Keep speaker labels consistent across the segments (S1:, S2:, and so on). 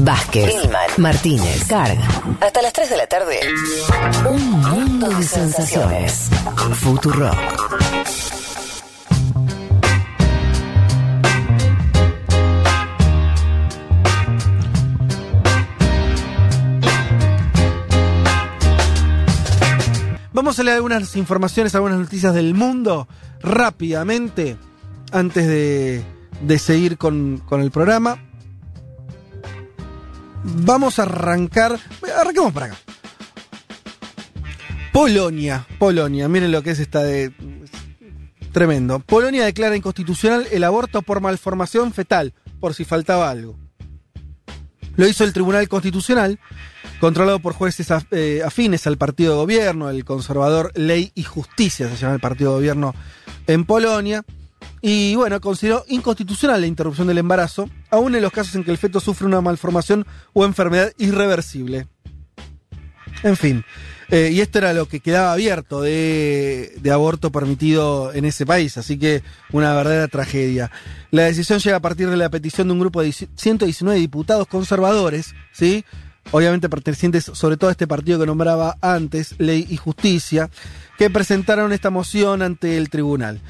S1: Vázquez, Ilman, Martínez, Carga. Hasta las 3 de la tarde. Un mundo de sensaciones. Futuro.
S2: Vamos a leer algunas informaciones, algunas noticias del mundo rápidamente antes de, de seguir con, con el programa. Vamos a arrancar. Arranquemos para acá. Polonia, Polonia, miren lo que es esta de. Tremendo. Polonia declara inconstitucional el aborto por malformación fetal, por si faltaba algo. Lo hizo el Tribunal Constitucional, controlado por jueces eh, afines al partido de gobierno, el conservador Ley y Justicia, se llama el partido de gobierno en Polonia. Y bueno, consideró inconstitucional la interrupción del embarazo, aún en los casos en que el feto sufre una malformación o enfermedad irreversible. En fin, eh, y esto era lo que quedaba abierto de, aborto permitido en ese país, así que una verdadera tragedia. La decisión llega a partir de la petición de un grupo de 119 diputados conservadores, ¿sí? obviamente pertenecientes sobre todo a este partido que nombraba antes, Ley y Justicia, que presentaron esta moción ante el tribunal.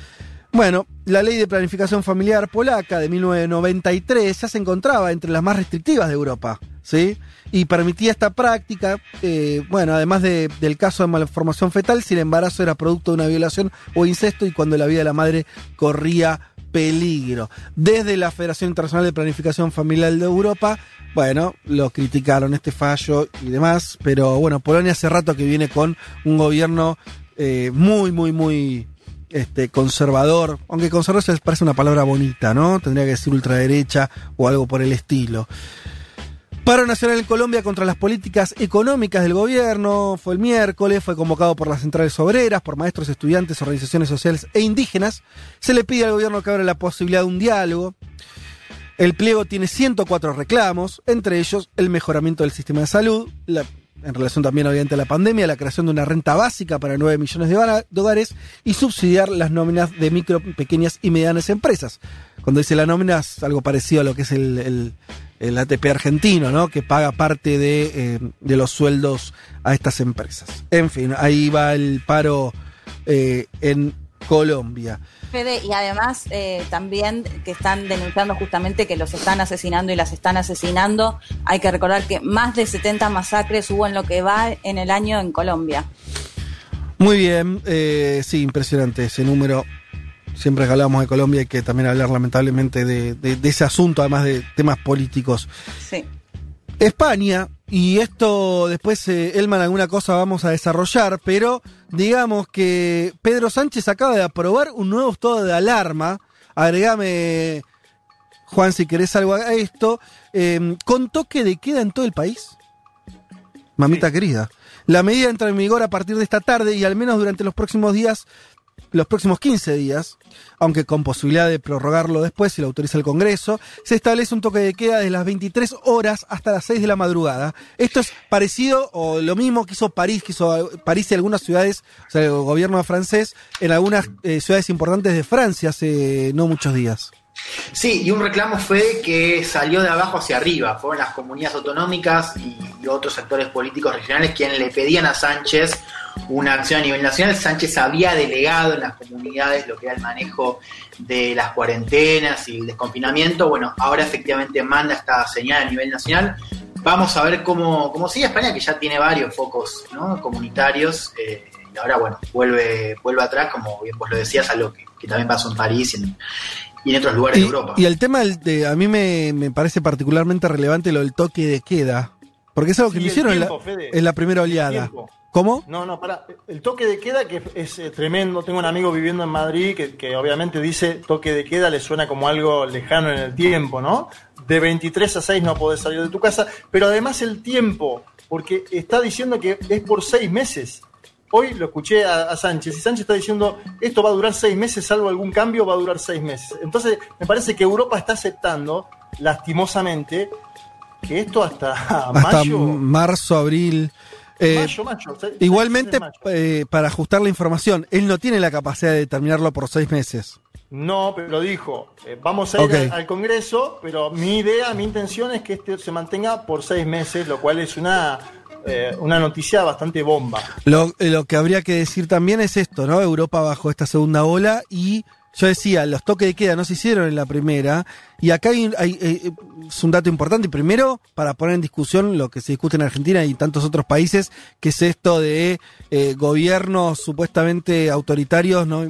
S2: Bueno, la ley de planificación familiar polaca de 1993 ya se encontraba entre las más restrictivas de Europa, ¿sí? Y permitía esta práctica, eh, bueno, además de- del caso de malformación fetal, si el embarazo era producto de una violación o incesto y cuando la vida de la madre corría peligro. Desde la Federación Internacional de Planificación Familiar de Europa, bueno, lo criticaron este fallo y demás, pero bueno, Polonia hace rato que viene con un gobierno eh, muy, muy, muy este, conservador, aunque conservador se parece una palabra bonita, ¿no? Tendría que decir ultraderecha o algo por el estilo. Paro nacional en Colombia contra las políticas económicas del gobierno fue el miércoles, fue convocado por las centrales obreras, por maestros, estudiantes, organizaciones sociales e indígenas. Se le pide al gobierno que abra la posibilidad de un diálogo. El pliego tiene 104 reclamos, entre ellos el mejoramiento del sistema de salud, la- en relación también obviamente a la pandemia, la creación de una renta básica para 9 millones de, hogares y subsidiar las nóminas de micro, pequeñas y medianas empresas. Cuando dice la nómina es algo parecido a lo que es el, el- el ATP argentino, ¿no? que paga parte de, eh, de los sueldos a estas empresas. En fin, ahí va el paro eh, en Colombia.
S3: Fede, y además eh, también que están denunciando justamente que los están asesinando y las están asesinando. Hay que recordar que más de 70 masacres hubo en lo que va en el año en Colombia.
S2: Muy bien, eh, sí, impresionante ese número. Siempre que hablamos de Colombia hay que también hablar lamentablemente de, de- de ese asunto, además de temas políticos.
S3: Sí.
S2: España, y esto después, eh, Elman, alguna cosa vamos a desarrollar, pero digamos que Pedro Sánchez acaba de aprobar un nuevo estado de alarma. Agregame, Juan, si querés algo a esto, eh, con toque de queda en todo el país. Mamita querida. La medida entra en vigor a partir de esta tarde y al menos durante los próximos días, los próximos 15 días, aunque con posibilidad de prorrogarlo después si lo autoriza el Congreso, se establece un toque de queda desde las 23 horas hasta las 6 de la madrugada. Esto es parecido o lo mismo que hizo París, que hizo París y algunas ciudades, o sea, el gobierno francés, en algunas eh, ciudades importantes de Francia hace no muchos días.
S4: Sí, y un reclamo fue que salió de abajo hacia arriba. Fueron las comunidades autonómicas y, y otros actores políticos regionales quienes le pedían a Sánchez una acción a nivel nacional. Sánchez había delegado en las comunidades lo que era el manejo de las cuarentenas y el desconfinamiento. Bueno, ahora efectivamente manda esta señal a nivel nacional. Vamos a ver cómo, cómo sigue España, que ya tiene varios focos ¿no? comunitarios. eh, y ahora, bueno, vuelve, vuelve atrás, como bien vos lo decías, algo que, que también pasó en París y en, y en otros lugares
S2: Y,
S4: de Europa.
S2: y el tema, del- de, a mí me, me parece particularmente relevante lo del toque de queda, porque es algo que
S5: Sí,
S2: lo hicieron en, la,
S5: Fede.
S2: en la primera oleada.
S5: tiempo.
S2: ¿Cómo?
S5: No, no, para. El toque de queda que es eh, tremendo. Tengo un amigo viviendo en Madrid que, que obviamente dice toque de queda le suena como algo lejano en el tiempo, ¿no? De 23 a 6 no podés salir de tu casa, pero además el tiempo, porque está diciendo que es por seis meses. Hoy lo escuché a, a Sánchez y Sánchez está diciendo esto va a durar seis meses, salvo algún cambio, va a durar seis meses. Entonces me parece que Europa está aceptando, lastimosamente, que esto hasta,
S2: Hasta
S5: mayo
S2: marzo, abril. Eh,
S5: mayo, mayo.
S2: igualmente,
S5: mayo.
S2: eh, para ajustar la información, él no tiene la capacidad de determinarlo por seis meses.
S5: No, pero dijo, eh, vamos a ir al, al Congreso, pero mi idea, mi intención es que este se mantenga por seis meses, lo cual es una, una noticia bastante bomba.
S2: Lo, lo que habría que decir también es esto, ¿no? Europa bajo esta segunda ola y yo decía, los toques de queda no se hicieron en la primera y acá hay, hay- eh, un dato importante. Primero, para poner en discusión lo que se discute en Argentina y tantos otros países, que es esto de eh, gobiernos supuestamente autoritarios no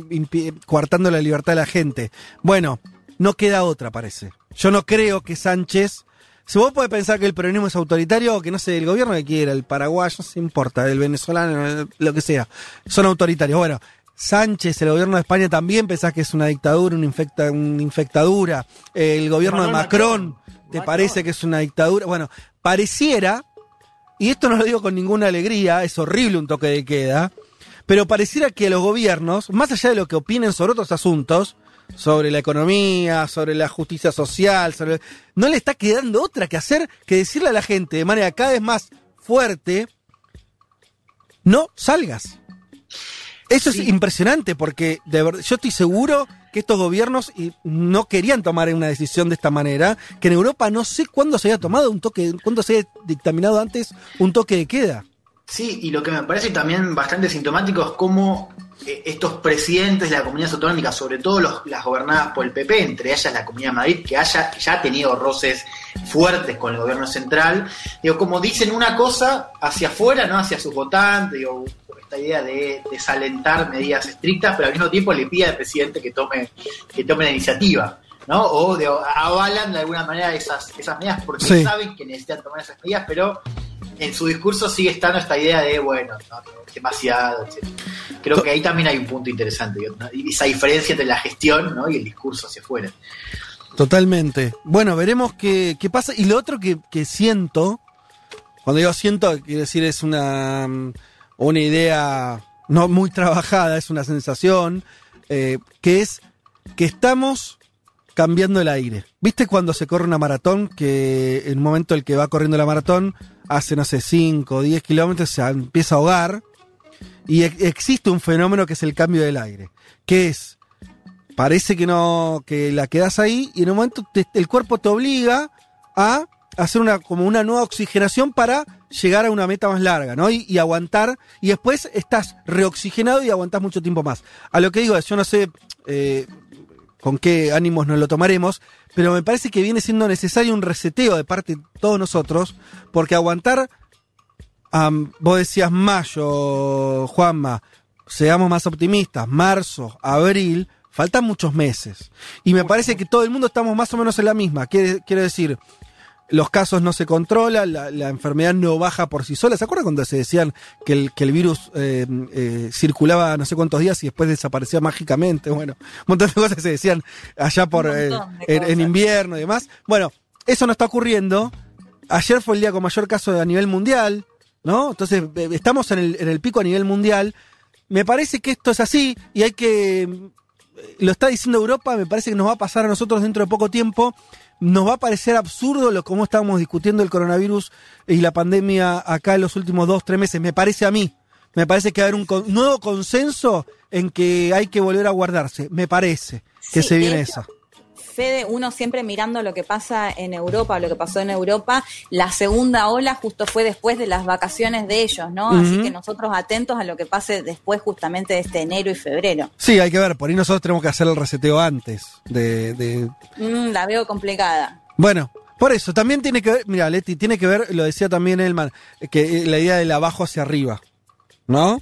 S2: coartando la libertad de la gente. Bueno, no queda otra, parece. Yo no creo que Sánchez si vos podés pensar que el peronismo es autoritario que no sé, el gobierno que quiera, el paraguayo, no se importa, el venezolano, lo que sea, son autoritarios. Bueno, Sánchez, el gobierno de España también pensás que es una dictadura, una, infecta, una infectadura. El gobierno de Macron,
S5: Macron.
S2: ¿te parece que es una dictadura? Bueno, pareciera, y esto no lo digo con ninguna alegría, es horrible un toque de queda, pero pareciera que los gobiernos, más allá de lo que opinen sobre otros asuntos, sobre la economía, sobre la justicia social, sobre... no le está quedando otra que hacer que decirle a la gente de manera cada vez más fuerte, no salgas. Eso es impresionante porque de verdad, yo estoy seguro que estos gobiernos no querían tomar una decisión de esta manera, que en Europa no sé cuándo se haya tomado un toque, cuándo se haya dictaminado antes un toque de queda.
S4: Sí, y lo que me parece también bastante sintomático es cómo eh, estos presidentes de las comunidades autonómicas, sobre todo los- las gobernadas por el PP, entre ellas la Comunidad de Madrid, que haya que ya ha tenido roces fuertes con el gobierno central, digo, como dicen una cosa hacia afuera, no hacia sus votantes, digo, esta idea de desalentar medidas estrictas, pero al mismo tiempo le pide al presidente que tome, que tome la iniciativa. ¿no? O avalan de alguna manera esas, esas medidas porque
S2: Sí.
S4: saben que necesitan tomar esas medidas, pero en su discurso sigue estando esta idea de, bueno, no, demasiado, etc. Creo que ahí también hay un punto interesante, esa diferencia entre la gestión ¿no? y el discurso hacia afuera.
S2: Totalmente. Bueno, veremos qué, qué pasa. Y lo otro que, que siento, cuando digo siento, quiero decir, es una, mm, una idea no muy trabajada, es una sensación, eh, que es que estamos cambiando el aire. ¿Viste cuando se corre una maratón? Que en un momento el que va corriendo la maratón hace, no sé, 5 o 10 kilómetros, se empieza a ahogar. Y ex- existe un fenómeno que es el cambio del aire. Que es, parece que no, que la quedas ahí y en un momento el cuerpo te obliga a hacer una, como una nueva oxigenación para llegar a una meta más larga, ¿no? Y, y aguantar, y después estás reoxigenado y aguantás mucho tiempo más. A lo que digo yo no sé eh, con qué ánimos nos lo tomaremos, pero me parece que viene siendo necesario un reseteo de parte de todos nosotros, porque aguantar, vos decías mayo, Juanma, seamos más optimistas, marzo, abril, faltan muchos meses. Y me parece que todo el mundo estamos más o menos en la misma. Quiere, quiero decir, los casos no se controlan, la, la enfermedad no baja por sí sola. ¿Se acuerdan cuando se decían que el, que el virus eh, eh, circulaba no sé cuántos días y después desaparecía mágicamente? Bueno, un montón de cosas se decían allá por eh, en, en invierno y demás. Bueno, eso no está ocurriendo. Ayer fue el día con mayor caso a nivel mundial, ¿no? Entonces, eh, estamos en el, en el pico a nivel mundial. Me parece que esto es así y hay que. Lo está diciendo Europa, me parece que nos va a pasar a nosotros dentro de poco tiempo. Nos va a parecer absurdo lo como estábamos discutiendo el coronavirus y la pandemia acá en los últimos dos, tres meses. Me parece a mí. Me parece que va a haber un con- nuevo consenso en que hay que volver a guardarse. Me parece que
S3: Sí,
S2: se viene
S3: hecho,
S2: esa.
S3: Fede, uno siempre mirando lo que pasa en Europa, lo que pasó en Europa, la segunda ola justo fue después de las vacaciones de ellos, ¿no? Así que nosotros atentos a lo que pase después justamente de este enero y febrero.
S2: Sí, hay que ver. Por ahí nosotros tenemos que hacer el reseteo antes de, de
S3: Mm, la veo complicada.
S2: Bueno, por eso, también tiene que ver, mira, Leti, tiene que ver, lo decía también Elman, que eh, la idea del abajo hacia arriba, ¿no?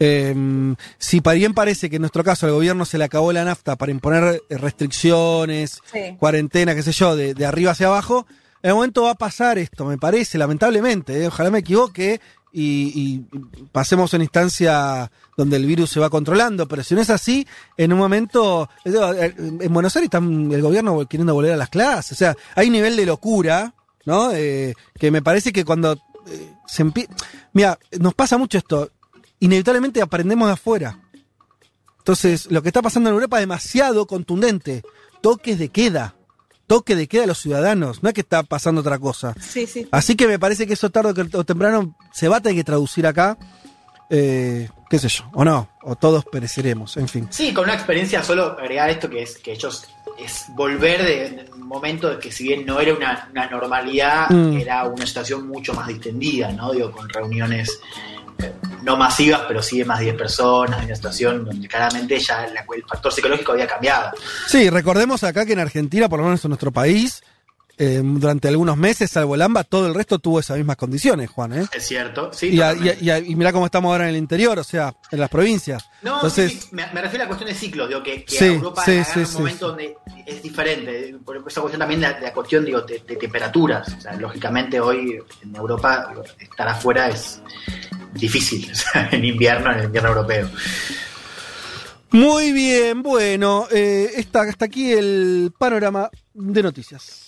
S2: Eh, si bien parece que en nuestro caso al gobierno se le acabó la nafta para imponer eh, restricciones,
S3: Sí.
S2: cuarentena, qué sé yo, de, de arriba hacia abajo, en el momento va a pasar esto, me parece, lamentablemente, eh, ojalá me equivoque y, y pasemos a una instancia donde el virus se va controlando, pero si no es así, en un momento, eh, en Buenos Aires está el gobierno queriendo volver a las clases, o sea, hay un nivel de locura, ¿no? Eh, que me parece que cuando se empieza... Mira, nos pasa mucho esto, inevitablemente aprendemos de afuera. Entonces, lo que está pasando en Europa es demasiado contundente. Toques de queda. toque de queda a los ciudadanos, no es que está pasando otra cosa.
S3: Sí, sí.
S2: Así que me parece que eso tarde o temprano se va a tener que traducir acá. Eh, qué sé yo, o no, o todos pereceremos, en fin.
S4: Sí, con una experiencia, solo agregar esto que es que ellos es volver de, un momento de que si bien no era una, una normalidad,
S2: Mm.
S4: era una situación mucho más distendida, ¿no? Digo, con reuniones eh, no masivas, pero sí de más de 10 personas, una situación donde claramente ya la- el factor psicológico había cambiado.
S2: Sí, recordemos acá que en Argentina, por lo menos en nuestro país, eh, durante algunos meses, salvo el AMBA, todo el resto tuvo esas mismas condiciones, Juan, ¿eh?
S4: Es cierto, sí.
S2: Y, a- y,
S4: totalmente.
S2: a- y a- y mirá cómo estamos ahora en el interior, o sea, en las provincias.
S4: No,
S2: Entonces,
S4: sí, sí, me, me refiero a la cuestión de ciclos, digo, que, que
S2: Sí,
S4: Europa
S2: sí,
S4: un momento donde es diferente, por esa cuestión también de, de la cuestión digo, de, de temperaturas. O sea, lógicamente hoy en Europa digo, estar afuera es difícil, en invierno, en el invierno europeo.
S2: muy bien, bueno, eh, está, hasta aquí el panorama de noticias.